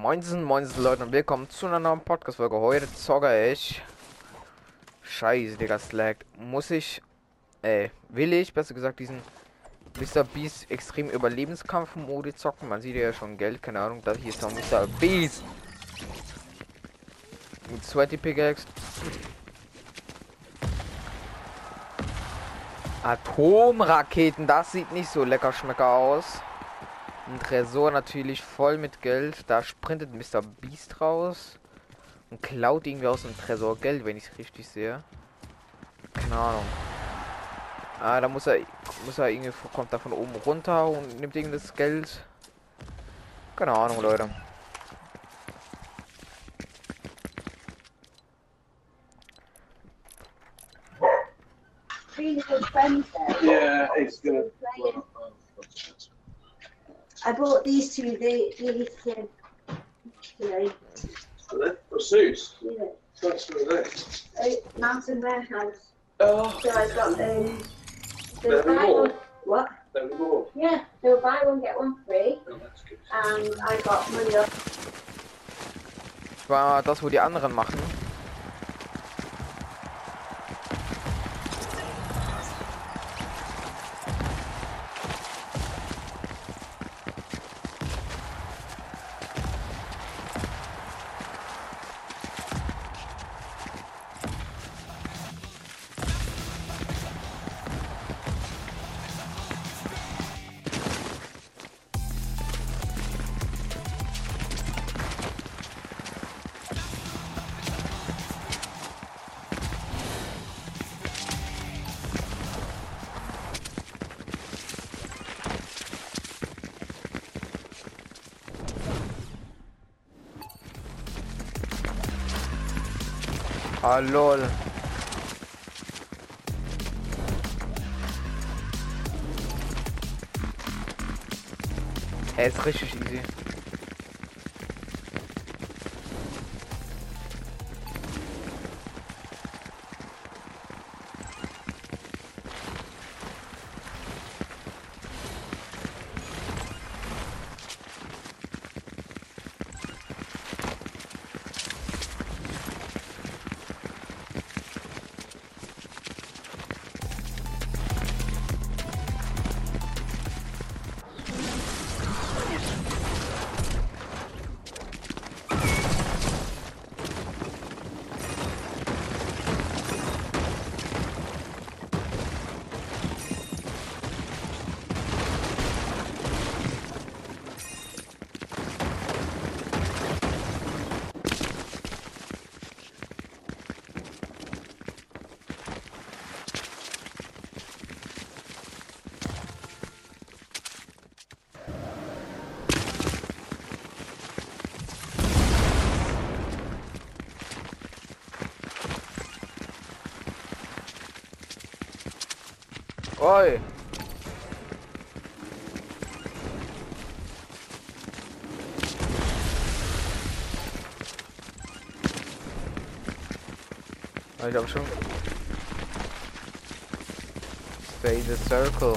Moinsen, moinsen Leute und willkommen zu einer neuen Podcast-Folge. Heute zocke ich. Scheiße, Digga, laggt. Muss ich, äh, will ich, besser gesagt, diesen Mr. Beast extrem Überlebenskampf-Mode zocken. Man sieht ja schon Geld, keine Ahnung. Da hier ist noch Mr. Beast. Mit Sweaty Pickaxe. Atomraketen, das sieht nicht so lecker schmecker aus. Ein Tresor natürlich voll mit Geld. Da sprintet Mr. Beast raus und klaut irgendwie aus dem Tresor Geld, wenn ich es richtig sehe. Keine Ahnung. Ah, da muss er muss er irgendwie kommt da von oben runter und nimmt irgendwie das Geld. Keine Ahnung, Leute. Yeah, it's gonna. I bought these two. They these two today. For suits. Yeah. That's for that. Uh, Mountain Warehouse. Oh, So I got um. They were we buy one. What? there we go. Yeah. They were buy one get one free, Oh, that's good. and I got money off. War das, wo die anderen machen. Ah, lol. Er ist richtig easy. Oi. Ich glaube schon. Stay in the circle.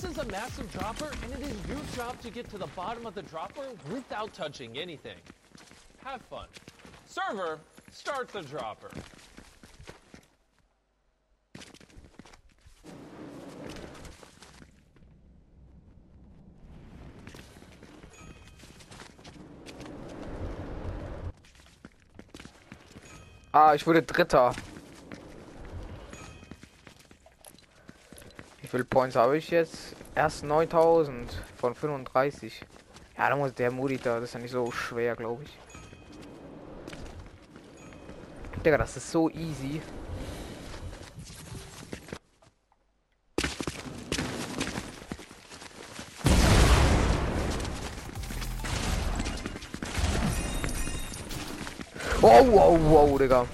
This is a massive dropper, and it is your job to get to the bottom of the dropper without touching anything. Have fun. Server, start the dropper. Ah, ich wurde Dritter. Viele Points habe ich jetzt? Erst 9000 von 35. Ja, da muss der Monitor, das ist ja nicht so schwer, glaube ich. Digga, das ist so easy. Wow, wow, wow, Digga.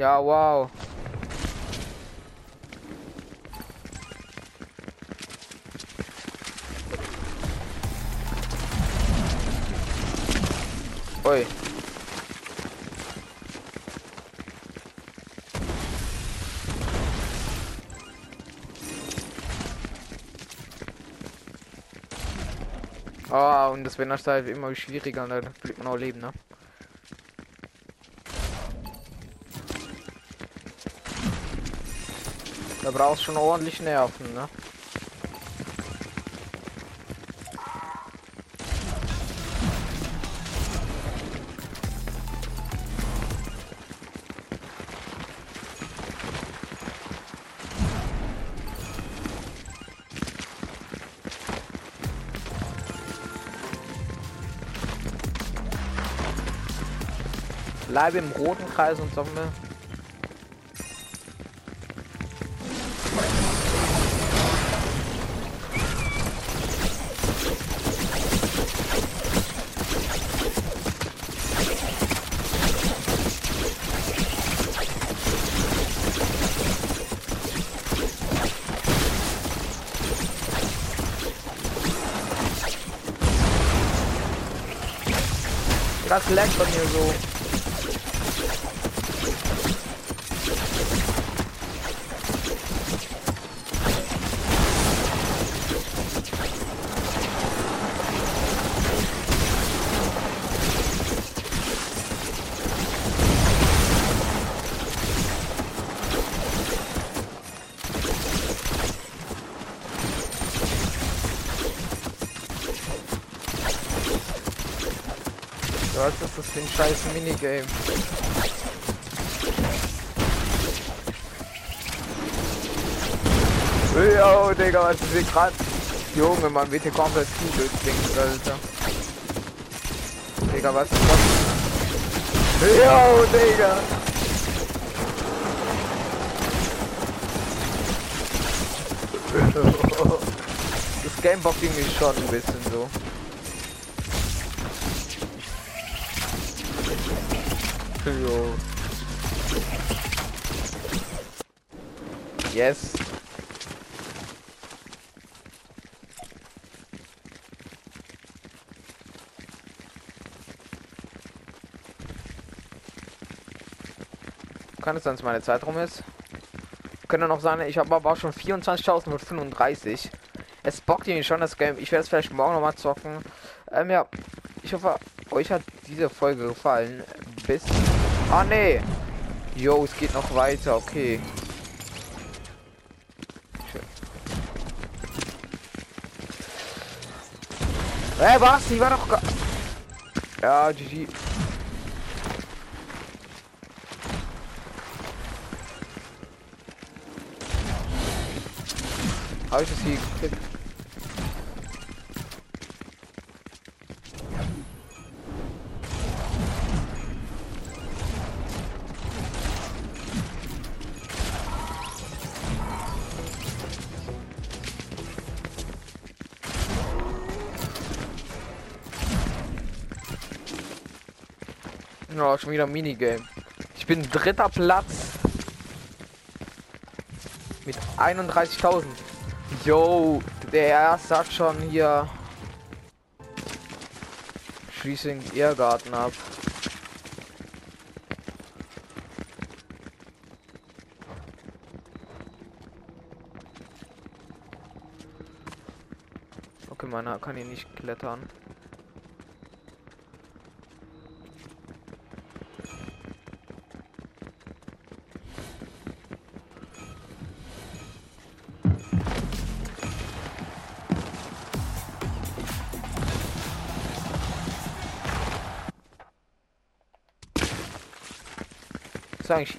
Ja, wow. Ui. Ah, und das wird halt immer schwieriger, und dann bleibt man auch leben, ne? Da brauchst schon ordentlich Nerven, ne? Bleibe im roten Kreis und sammle. Das leckt bei mir so. Was ist das für ein scheiß Minigame? Yo, Digga, was ist hier gerade? Junge, man wird hier komplett zugedingt, Alter. Digga, was ist das? Yo, Digga! Das Game bockt irgendwie schon ein bisschen so. Jo. Yes. Kann es sein, dass meine Zeit rum ist? Könnte noch sein, ich habe aber schon 24.035. Es bockt irgendwie schon das Game. Ich werde es vielleicht morgen noch mal zocken. Ähm, ja, ich hoffe, euch hat diese Folge gefallen. Bis. Ah, nee. Jo, es geht noch weiter. Okay. Hey, was? Ich war doch. Ja, GG. Habe ich das hier gekriegt? Ja, schon wieder Minigame. Ich bin dritter Platz. Mit 31.000. Yo, der erste hat schon hier. Schließing Irrgarten ab. Okay, meiner kann hier nicht klettern. Ist eigentlich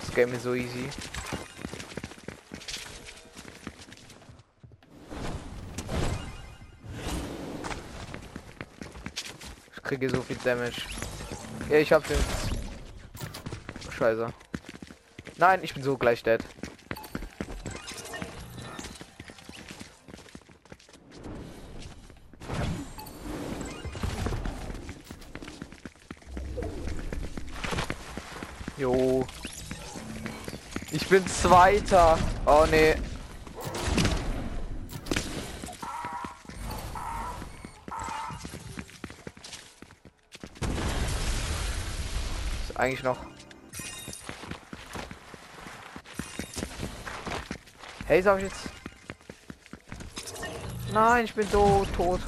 Das Game ist so easy. Ich kriege so viel Damage. Ja, ich hab den. Scheiße. Nein, ich bin so gleich dead. Jo. Ich bin Zweiter. Oh nee. Ist eigentlich noch. Hey, sag ich jetzt. Nein, ich bin so tot.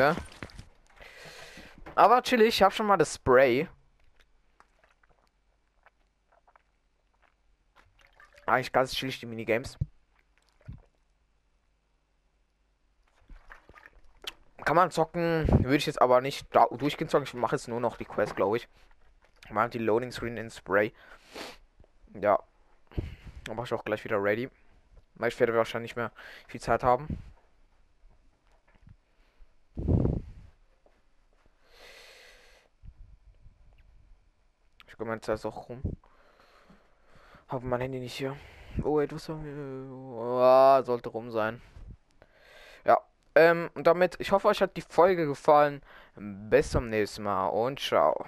Liebe. Aber chillig, ich habe schon mal das Spray. Eigentlich ganz chillig die Minigames. Kann man zocken, würde ich jetzt aber nicht durchgehen zocken. Ich mache jetzt nur noch die Quest, glaube ich. Mal die Loading Screen in Spray. Ja. Dann mache ich auch gleich wieder ready. Ich werde wahrscheinlich nicht mehr viel Zeit haben. Meine Zeit auch rum. Habe mein Handy nicht hier. Oh, etwas. Oh, sollte rum sein. Ja. Ähm, und damit, ich hoffe, euch hat die Folge gefallen. Bis zum nächsten Mal und ciao.